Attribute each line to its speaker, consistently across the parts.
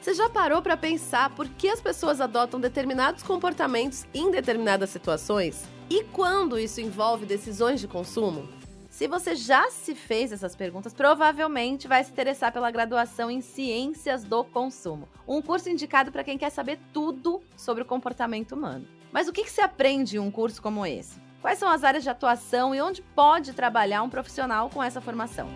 Speaker 1: Você já parou para pensar por que as pessoas adotam determinados comportamentos em determinadas situações? E quando isso envolve decisões de consumo?
Speaker 2: Se você já se fez essas perguntas, provavelmente vai se interessar pela graduação em Ciências do Consumo, um curso indicado para quem quer saber tudo sobre o comportamento humano. Mas o que, que se aprende em um curso como esse? Quais são as áreas de atuação e onde pode trabalhar um profissional com essa formação?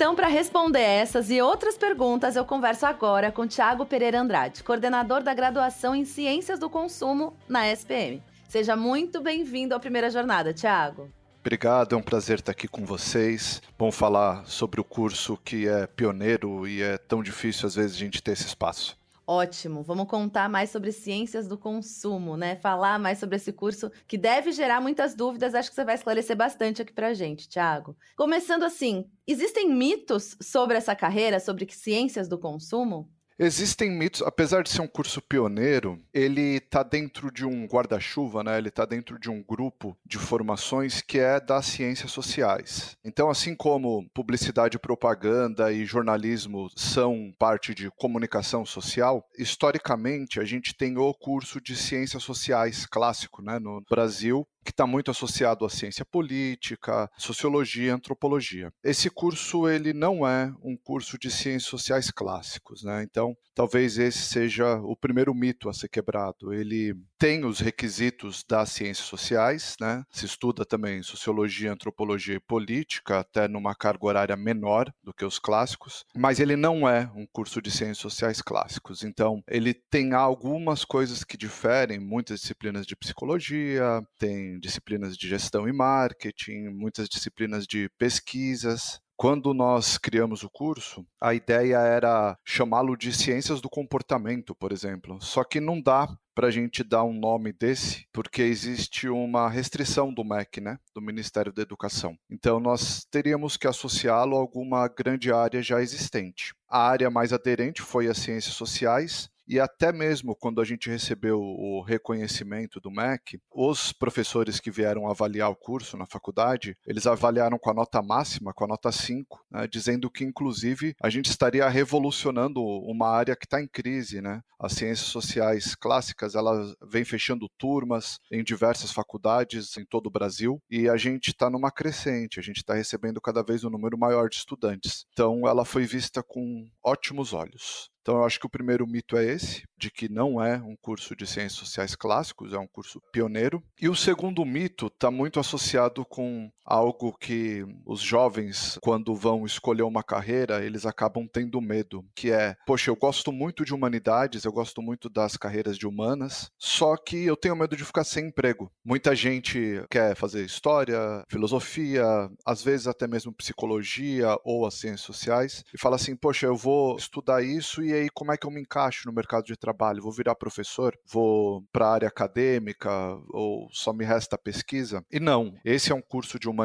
Speaker 2: Então, para responder essas e outras perguntas, eu converso agora com Tiago Pereira Andrade, coordenador da graduação em Ciências do Consumo na SPM. Seja muito bem-vindo à primeira jornada, Tiago.
Speaker 3: Obrigado, é um prazer estar aqui com vocês. Bom falar sobre o curso que é pioneiro e é tão difícil às vezes a gente ter esse espaço.
Speaker 2: Ótimo, vamos contar mais sobre ciências do consumo, né? Falar mais sobre esse curso que deve gerar muitas dúvidas. Acho que você vai esclarecer bastante aqui pra gente, Thiago. Começando assim, existem mitos sobre essa carreira, sobre ciências do consumo?
Speaker 3: Existem mitos, apesar de ser um curso pioneiro, ele está dentro de um guarda-chuva, né? ele está dentro de um grupo de formações que é das ciências sociais. Então, assim como publicidade, propaganda e jornalismo são parte de comunicação social, historicamente a gente tem o curso de ciências sociais clássico né? no Brasil, que está muito associado à ciência política, sociologia, antropologia. Esse curso ele não é um curso de ciências sociais clássicos, né? Então, talvez esse seja o primeiro mito a ser quebrado. Ele tem os requisitos das ciências sociais, né? Se estuda também sociologia, antropologia e política, até numa carga horária menor do que os clássicos, mas ele não é um curso de ciências sociais clássicos. Então, ele tem algumas coisas que diferem, muitas disciplinas de psicologia, tem disciplinas de gestão e marketing, muitas disciplinas de pesquisas. Quando nós criamos o curso, a ideia era chamá-lo de ciências do comportamento, por exemplo. Só que não dá para a gente dar um nome desse, porque existe uma restrição do MEC, né, do Ministério da Educação. Então nós teríamos que associá-lo a alguma grande área já existente. A área mais aderente foi as ciências sociais, e até mesmo quando a gente recebeu o reconhecimento do MEC, os professores que vieram avaliar o curso na faculdade, eles avaliaram com a nota máxima, com a nota 5, né, dizendo que, inclusive, a gente estaria revolucionando uma área que está em crise. Né? As ciências sociais clássicas, elas vêm fechando turmas em diversas faculdades em todo o Brasil, e a gente está numa crescente, a gente está recebendo cada vez um número maior de estudantes. Então, ela foi vista com ótimos olhos. Então, eu acho que o primeiro mito é esse, de que não é um curso de ciências sociais clássicos, é um curso pioneiro. E o segundo mito está muito associado com algo que os jovens, quando vão escolher uma carreira, eles acabam tendo medo, que é, poxa, eu gosto muito de humanidades, eu gosto muito das carreiras de humanas, só que eu tenho medo de ficar sem emprego. Muita gente quer fazer história, filosofia, às vezes até mesmo psicologia ou as ciências sociais, e fala assim, poxa, eu vou estudar isso e aí como é que eu me encaixo no mercado de trabalho? Vou virar professor? Vou para a área acadêmica ou só me resta pesquisa? E não, esse é um curso de humanidades,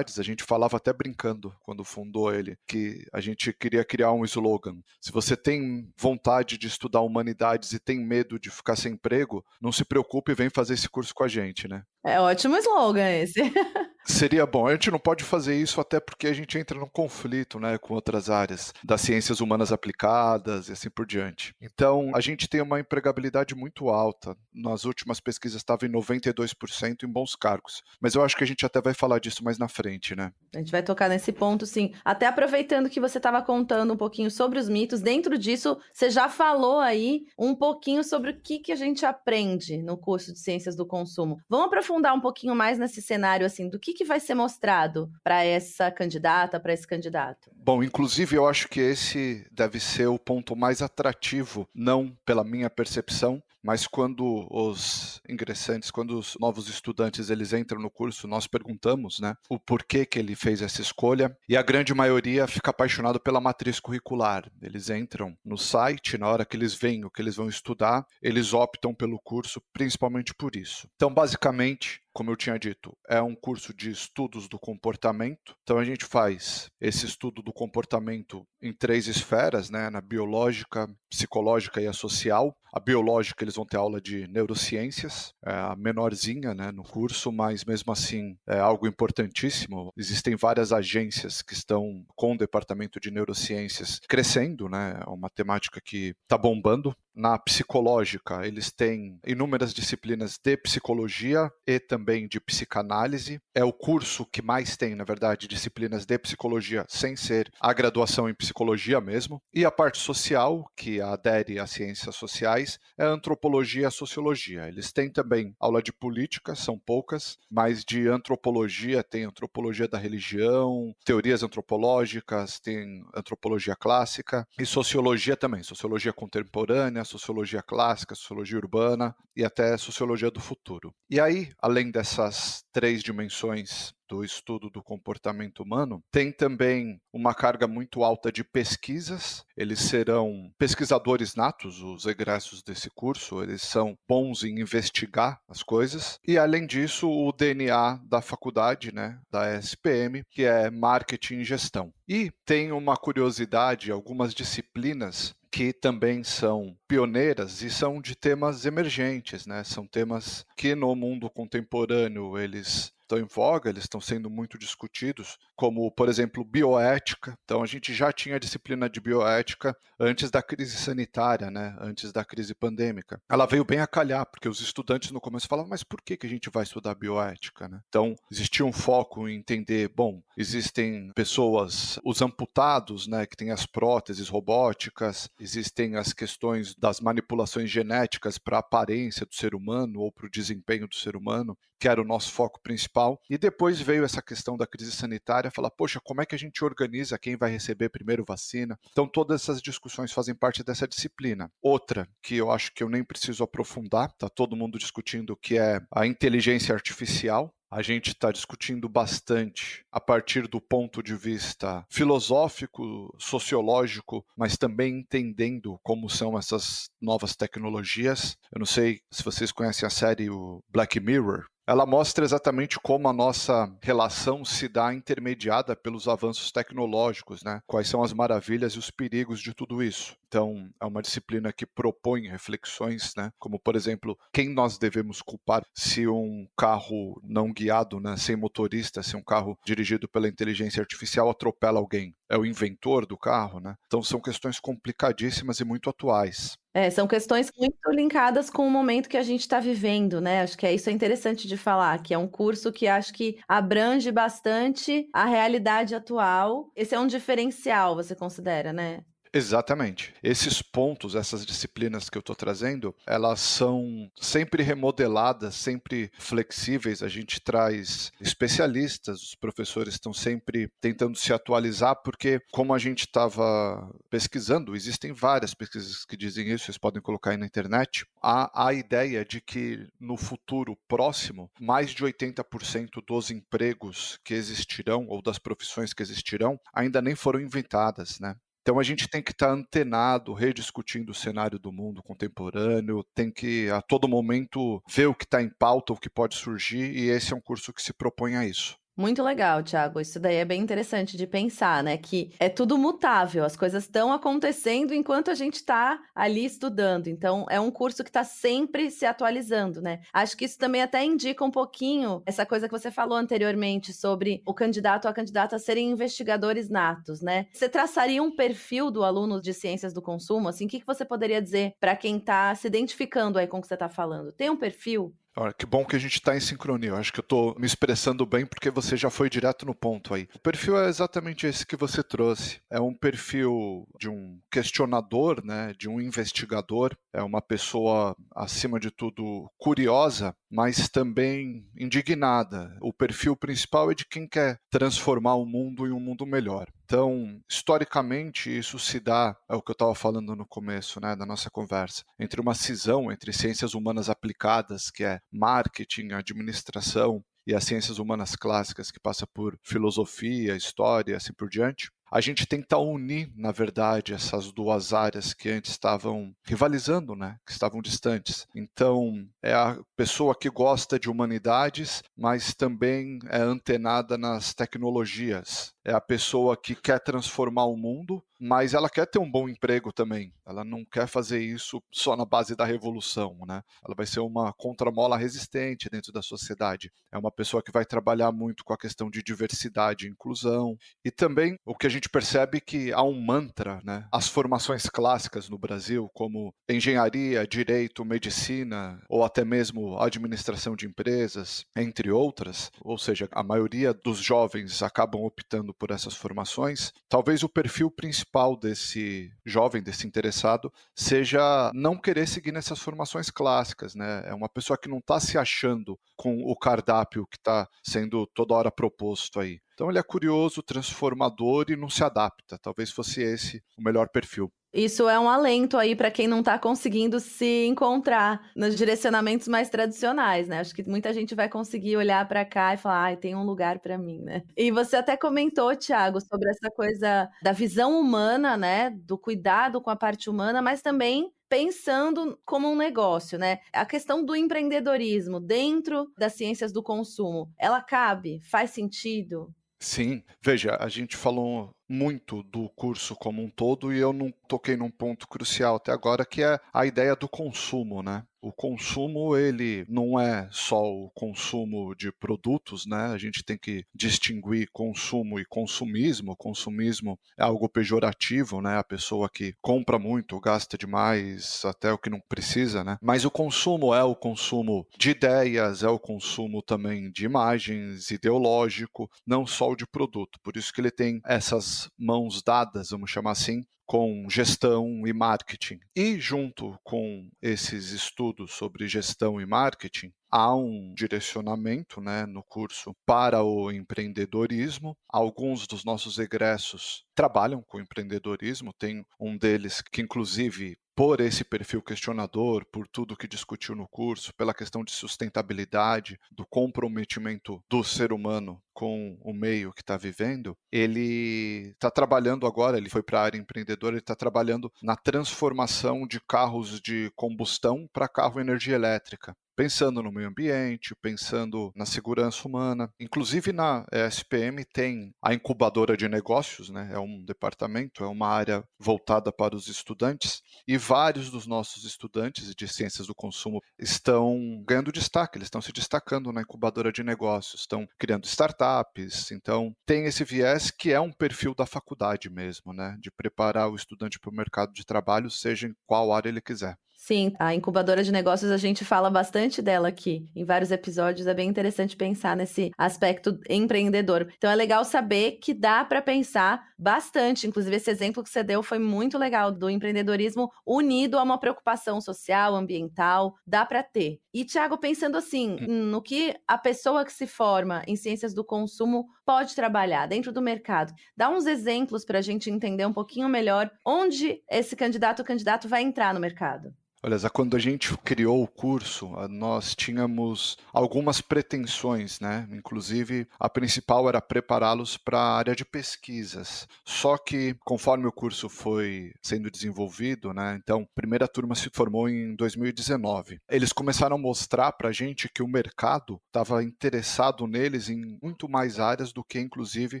Speaker 3: a gente falava até brincando quando fundou ele, que a gente queria criar um slogan. Se você tem vontade de estudar humanidades e tem medo de ficar sem emprego, não se preocupe vem fazer esse curso com a gente, né?
Speaker 2: É ótimo slogan esse.
Speaker 3: Seria bom. A gente não pode fazer isso até porque a gente entra num conflito né, com outras áreas das ciências humanas aplicadas e assim por diante. Então, a gente tem uma empregabilidade muito alta. Nas últimas pesquisas estava em 92% em bons cargos. Mas eu acho que a gente até vai falar disso mais na frente, né?
Speaker 2: A gente vai tocar nesse ponto, sim. Até aproveitando que você estava contando um pouquinho sobre os mitos, dentro disso, você já falou aí um pouquinho sobre o que, que a gente aprende no curso de Ciências do Consumo. Vamos aprofundar um pouquinho mais nesse cenário, assim, do que que vai ser mostrado para essa candidata, para esse candidato?
Speaker 3: Bom, inclusive eu acho que esse deve ser o ponto mais atrativo, não pela minha percepção, mas quando os ingressantes, quando os novos estudantes eles entram no curso, nós perguntamos, né, o porquê que ele fez essa escolha, e a grande maioria fica apaixonado pela matriz curricular. Eles entram no site, na hora que eles veem o que eles vão estudar, eles optam pelo curso principalmente por isso. Então, basicamente, como eu tinha dito, é um curso de estudos do comportamento. Então a gente faz esse estudo do comportamento em três esferas, né, na biológica, psicológica e a social. A biológica eles vão ter aula de neurociências, é a menorzinha né, no curso, mas mesmo assim é algo importantíssimo. Existem várias agências que estão com o departamento de neurociências crescendo, né, é uma temática que está bombando. Na psicológica, eles têm inúmeras disciplinas de psicologia e também de psicanálise. É o curso que mais tem, na verdade, disciplinas de psicologia sem ser a graduação em psicologia mesmo. E a parte social, que adere às ciências sociais, é antropologia e a sociologia. Eles têm também aula de política, são poucas, mas de antropologia tem antropologia da religião, teorias antropológicas, tem antropologia clássica e sociologia também, sociologia contemporânea sociologia clássica, sociologia urbana e até sociologia do futuro. E aí, além dessas três dimensões do estudo do comportamento humano, tem também uma carga muito alta de pesquisas. Eles serão pesquisadores natos, os egressos desse curso, eles são bons em investigar as coisas. E além disso, o DNA da faculdade, né, da SPM, que é marketing e gestão. E tem uma curiosidade, algumas disciplinas que também são pioneiras e são de temas emergentes, né? São temas que no mundo contemporâneo eles estão em voga, eles estão sendo muito discutidos, como, por exemplo, bioética. Então, a gente já tinha a disciplina de bioética antes da crise sanitária, né? antes da crise pandêmica. Ela veio bem a calhar, porque os estudantes no começo falavam, mas por que, que a gente vai estudar bioética? Né? Então, existia um foco em entender, bom, existem pessoas, os amputados, né, que têm as próteses robóticas, existem as questões das manipulações genéticas para a aparência do ser humano ou para o desempenho do ser humano, que era o nosso foco principal. E depois veio essa questão da crise sanitária, falar, poxa, como é que a gente organiza quem vai receber primeiro vacina? Então, todas essas discussões fazem parte dessa disciplina. Outra, que eu acho que eu nem preciso aprofundar, está todo mundo discutindo, que é a inteligência artificial a gente está discutindo bastante a partir do ponto de vista filosófico, sociológico, mas também entendendo como são essas novas tecnologias. Eu não sei se vocês conhecem a série Black Mirror, ela mostra exatamente como a nossa relação se dá intermediada pelos avanços tecnológicos, né? Quais são as maravilhas e os perigos de tudo isso. Então, é uma disciplina que propõe reflexões, né? Como, por exemplo, quem nós devemos culpar se um carro não guiado, né, sem motorista, se um carro dirigido pela inteligência artificial atropela alguém? É o inventor do carro, né? Então, são questões complicadíssimas e muito atuais.
Speaker 2: É, são questões muito linkadas com o momento que a gente está vivendo, né? Acho que é isso é interessante de falar, que é um curso que acho que abrange bastante a realidade atual. Esse é um diferencial, você considera, né?
Speaker 3: Exatamente. Esses pontos, essas disciplinas que eu estou trazendo, elas são sempre remodeladas, sempre flexíveis. A gente traz especialistas, os professores estão sempre tentando se atualizar, porque, como a gente estava pesquisando, existem várias pesquisas que dizem isso, vocês podem colocar aí na internet. Há a ideia de que no futuro próximo, mais de 80% dos empregos que existirão, ou das profissões que existirão, ainda nem foram inventadas, né? Então a gente tem que estar tá antenado, rediscutindo o cenário do mundo contemporâneo, tem que a todo momento ver o que está em pauta, o que pode surgir, e esse é um curso que se propõe a isso.
Speaker 2: Muito legal, Thiago. Isso daí é bem interessante de pensar, né? Que é tudo mutável, as coisas estão acontecendo enquanto a gente está ali estudando. Então, é um curso que está sempre se atualizando, né? Acho que isso também até indica um pouquinho essa coisa que você falou anteriormente sobre o candidato ou a candidata serem investigadores natos, né? Você traçaria um perfil do aluno de ciências do consumo? Assim, o que, que você poderia dizer para quem está se identificando aí com o que você está falando? Tem um perfil?
Speaker 3: Olha, que bom que a gente está em sincronia. Eu acho que eu estou me expressando bem porque você já foi direto no ponto aí. O perfil é exatamente esse que você trouxe. É um perfil de um questionador, né, de um investigador. É uma pessoa, acima de tudo, curiosa mas também indignada. O perfil principal é de quem quer transformar o mundo em um mundo melhor. Então, historicamente, isso se dá, é o que eu estava falando no começo né, da nossa conversa, entre uma cisão entre ciências humanas aplicadas, que é marketing, administração, e as ciências humanas clássicas, que passa por filosofia, história e assim por diante, a gente tenta unir, na verdade, essas duas áreas que antes estavam rivalizando, né? que estavam distantes. Então, é a pessoa que gosta de humanidades, mas também é antenada nas tecnologias. É a pessoa que quer transformar o mundo, mas ela quer ter um bom emprego também. Ela não quer fazer isso só na base da revolução, né? Ela vai ser uma contramola resistente dentro da sociedade. É uma pessoa que vai trabalhar muito com a questão de diversidade e inclusão. E também o que a gente percebe que há um mantra, né? As formações clássicas no Brasil, como engenharia, direito, medicina ou até mesmo administração de empresas, entre outras, ou seja, a maioria dos jovens acabam optando por essas formações. Talvez o perfil principal principal desse jovem, desse interessado, seja não querer seguir nessas formações clássicas, né? É uma pessoa que não está se achando com o cardápio que está sendo toda hora proposto aí. Então ele é curioso, transformador e não se adapta. Talvez fosse esse o melhor perfil.
Speaker 2: Isso é um alento aí para quem não está conseguindo se encontrar nos direcionamentos mais tradicionais, né? Acho que muita gente vai conseguir olhar para cá e falar, ah, tem um lugar para mim, né? E você até comentou, Tiago, sobre essa coisa da visão humana, né? Do cuidado com a parte humana, mas também pensando como um negócio, né? A questão do empreendedorismo dentro das ciências do consumo, ela cabe? Faz sentido?
Speaker 3: Sim, veja, a gente falou muito do curso como um todo e eu não toquei num ponto crucial até agora que é a ideia do consumo, né? O consumo ele não é só o consumo de produtos, né? A gente tem que distinguir consumo e consumismo. Consumismo é algo pejorativo, né? A pessoa que compra muito, gasta demais, até o que não precisa, né? Mas o consumo é o consumo de ideias, é o consumo também de imagens, ideológico, não só o de produto. Por isso que ele tem essas mãos dadas, vamos chamar assim, com gestão e marketing. E junto com esses estudos sobre gestão e marketing, há um direcionamento né, no curso para o empreendedorismo. Alguns dos nossos egressos trabalham com empreendedorismo, tem um deles que, inclusive, por esse perfil questionador, por tudo que discutiu no curso, pela questão de sustentabilidade, do comprometimento do ser humano com o meio que está vivendo, ele está trabalhando agora, ele foi para a área empreendedora, ele está trabalhando na transformação de carros de combustão para carro energia elétrica pensando no meio ambiente, pensando na segurança humana. Inclusive na SPM tem a incubadora de negócios, né? É um departamento, é uma área voltada para os estudantes e vários dos nossos estudantes de ciências do consumo estão ganhando destaque, eles estão se destacando na incubadora de negócios, estão criando startups. Então tem esse viés que é um perfil da faculdade mesmo, né? De preparar o estudante para o mercado de trabalho, seja em qual área ele quiser.
Speaker 2: Sim, a incubadora de negócios a gente fala bastante dela aqui em vários episódios. É bem interessante pensar nesse aspecto empreendedor. Então é legal saber que dá para pensar bastante. Inclusive, esse exemplo que você deu foi muito legal do empreendedorismo unido a uma preocupação social, ambiental. Dá para ter. E, Tiago, pensando assim, hum. no que a pessoa que se forma em ciências do consumo pode trabalhar dentro do mercado, dá uns exemplos para a gente entender um pouquinho melhor onde esse candidato ou candidato vai entrar no mercado.
Speaker 3: Olha, quando a gente criou o curso, nós tínhamos algumas pretensões, né? Inclusive, a principal era prepará-los para a área de pesquisas. Só que, conforme o curso foi sendo desenvolvido, né? Então, a primeira turma se formou em 2019. Eles começaram a mostrar para a gente que o mercado estava interessado neles em muito mais áreas do que, inclusive,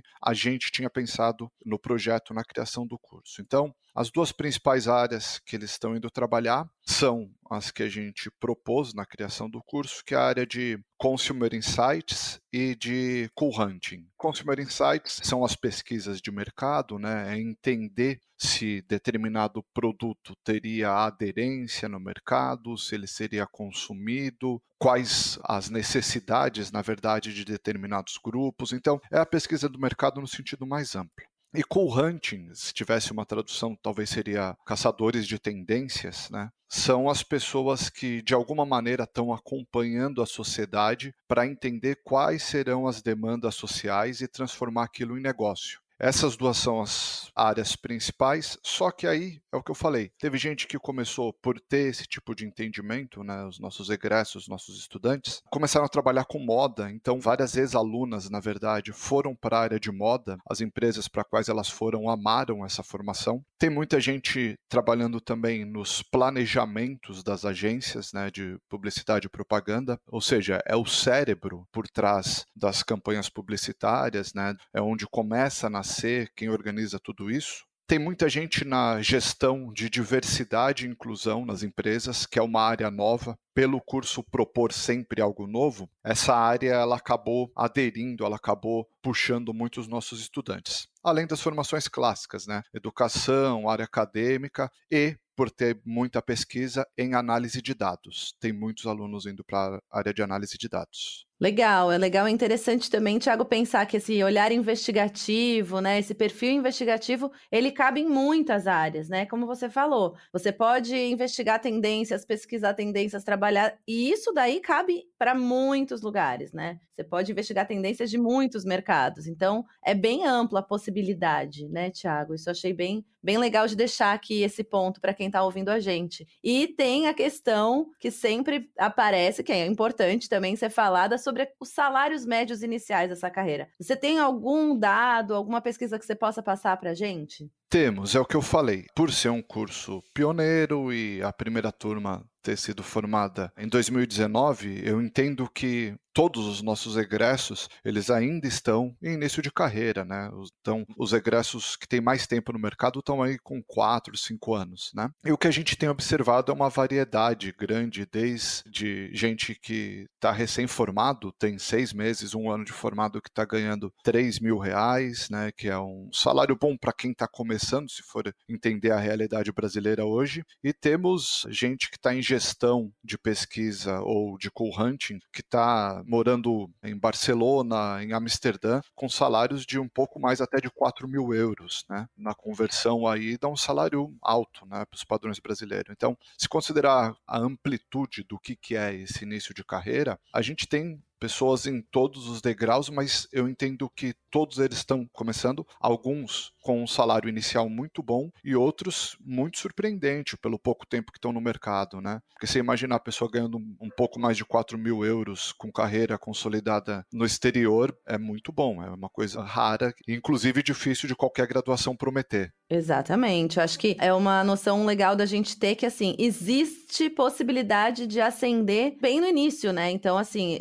Speaker 3: a gente tinha pensado no projeto, na criação do curso. Então, as duas principais áreas que eles estão indo trabalhar são as que a gente propôs na criação do curso, que é a área de Consumer Insights e de Cool Hunting. Consumer Insights são as pesquisas de mercado, né? é entender se determinado produto teria aderência no mercado, se ele seria consumido, quais as necessidades, na verdade, de determinados grupos. Então, é a pesquisa do mercado no sentido mais amplo. E cool hunting, se tivesse uma tradução, talvez seria caçadores de tendências, né? são as pessoas que de alguma maneira estão acompanhando a sociedade para entender quais serão as demandas sociais e transformar aquilo em negócio. Essas duas são as áreas principais, só que aí é o que eu falei. Teve gente que começou por ter esse tipo de entendimento, né? Os nossos egressos, nossos estudantes, começaram a trabalhar com moda. Então, várias ex-alunas, na verdade, foram para a área de moda. As empresas para quais elas foram amaram essa formação. Tem muita gente trabalhando também nos planejamentos das agências, né? De publicidade e propaganda. Ou seja, é o cérebro por trás das campanhas publicitárias, né? É onde começa na nascer, quem organiza tudo isso. Tem muita gente na gestão de diversidade e inclusão nas empresas, que é uma área nova. Pelo curso propor sempre algo novo, essa área ela acabou aderindo, ela acabou puxando muitos nossos estudantes. Além das formações clássicas, né? Educação, área acadêmica e por ter muita pesquisa em análise de dados. Tem muitos alunos indo para a área de análise de dados.
Speaker 2: Legal, é legal, é interessante também, Tiago, pensar que esse olhar investigativo, né, esse perfil investigativo, ele cabe em muitas áreas, né? Como você falou, você pode investigar tendências, pesquisar tendências, trabalhar, e isso daí cabe para muitos lugares, né? Você pode investigar tendências de muitos mercados. Então, é bem ampla a possibilidade, né, Tiago? Isso eu achei bem, bem legal de deixar aqui esse ponto para quem está ouvindo a gente. E tem a questão que sempre aparece, que é importante também ser falada sobre os salários médios iniciais dessa carreira. Você tem algum dado, alguma pesquisa que você possa passar para gente?
Speaker 3: Temos, é o que eu falei. Por ser um curso pioneiro e a primeira turma ter sido formada em 2019, eu entendo que todos os nossos egressos, eles ainda estão em início de carreira, né? Então, os egressos que têm mais tempo no mercado estão aí com 4, 5 anos, né? E o que a gente tem observado é uma variedade grande, desde gente que está recém-formado, tem seis meses, um ano de formado que está ganhando 3 mil reais, né? Que é um salário bom para quem está começando, se for entender a realidade brasileira hoje. E temos gente que está em gestão de pesquisa ou de cool hunting, que está morando em Barcelona, em Amsterdã, com salários de um pouco mais até de 4 mil euros, né? Na conversão aí dá um salário alto, né, para os padrões brasileiros. Então, se considerar a amplitude do que, que é esse início de carreira, a gente tem pessoas em todos os degraus, mas eu entendo que todos eles estão começando, alguns com um salário inicial muito bom e outros muito surpreendente pelo pouco tempo que estão no mercado, né? Porque você imaginar a pessoa ganhando um pouco mais de 4 mil euros com carreira consolidada no exterior é muito bom, é uma coisa rara inclusive difícil de qualquer graduação prometer.
Speaker 2: Exatamente. Eu acho que é uma noção legal da gente ter que, assim, existe possibilidade de ascender bem no início, né? Então, assim,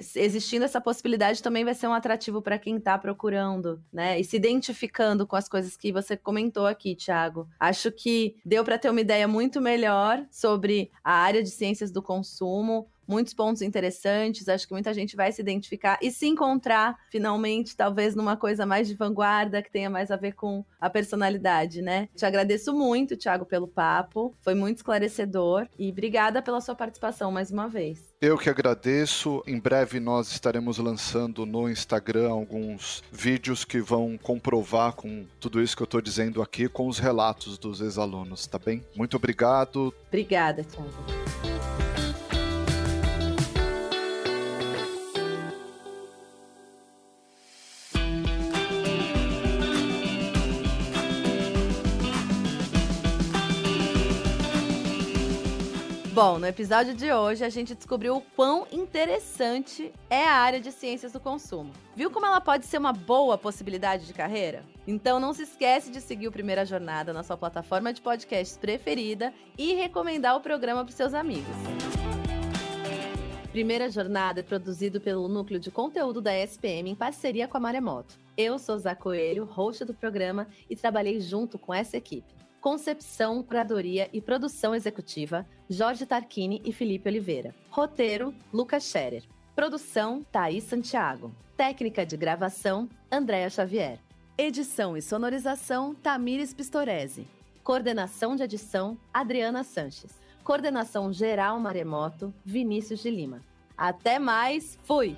Speaker 2: existindo essa possibilidade também vai ser um atrativo para quem está procurando, né? E se identificando com as coisas que você comentou aqui, Thiago. Acho que deu para ter uma ideia muito melhor sobre a área de ciências do consumo, muitos pontos interessantes. Acho que muita gente vai se identificar e se encontrar finalmente, talvez numa coisa mais de vanguarda, que tenha mais a ver com a personalidade, né? Te agradeço muito, Thiago, pelo papo. Foi muito esclarecedor e obrigada pela sua participação mais uma vez.
Speaker 3: Eu que agradeço. Em breve nós estaremos lançando no Instagram alguns vídeos que vão comprovar com tudo isso que eu estou dizendo aqui, com os relatos dos ex-alunos, tá bem? Muito obrigado.
Speaker 2: Obrigada, Thiago. Bom, no episódio de hoje a gente descobriu o quão interessante é a área de ciências do consumo. Viu como ela pode ser uma boa possibilidade de carreira? Então não se esquece de seguir o Primeira Jornada na sua plataforma de podcasts preferida e recomendar o programa para seus amigos. Primeira Jornada é produzido pelo Núcleo de Conteúdo da SPM em parceria com a Maremoto. Eu sou Zá Coelho, host do programa, e trabalhei junto com essa equipe. Concepção, curadoria e produção executiva, Jorge Tarquini e Felipe Oliveira. Roteiro, Lucas Scherer. Produção, Thaís Santiago. Técnica de gravação, Andréa Xavier. Edição e sonorização, Tamires Pistorese. Coordenação de edição, Adriana Sanches. Coordenação geral Maremoto, Vinícius de Lima. Até mais, fui!